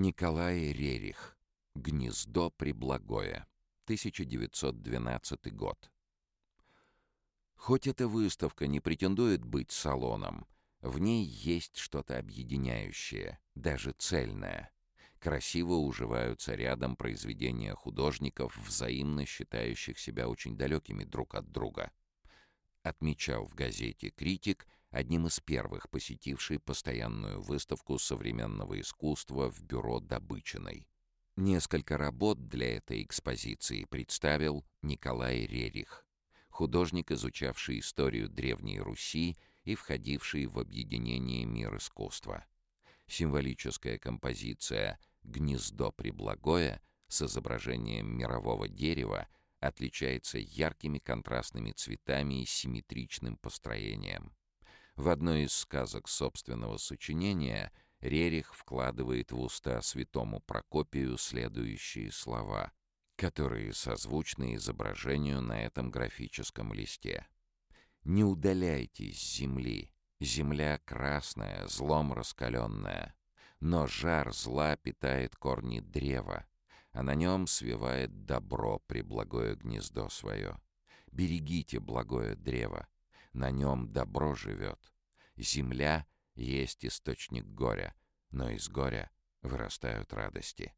Николай Рерих. Гнездо Приблагое. 1912 год. Хоть эта выставка не претендует быть салоном, в ней есть что-то объединяющее, даже цельное. Красиво уживаются рядом произведения художников, взаимно считающих себя очень далекими друг от друга. Отмечал в газете «Критик», одним из первых посетивший постоянную выставку современного искусства в бюро Добычиной. Несколько работ для этой экспозиции представил Николай Рерих, художник, изучавший историю Древней Руси и входивший в объединение «Мир искусства». Символическая композиция «Гнездо приблагое» с изображением мирового дерева отличается яркими контрастными цветами и симметричным построением. В одной из сказок собственного сочинения Рерих вкладывает в уста святому Прокопию следующие слова, которые созвучны изображению на этом графическом листе. «Не удаляйтесь с земли, земля красная, злом раскаленная, но жар зла питает корни древа, а на нем свивает добро при благое гнездо свое. Берегите благое древо, на нем добро живет. Земля есть источник горя, но из горя вырастают радости.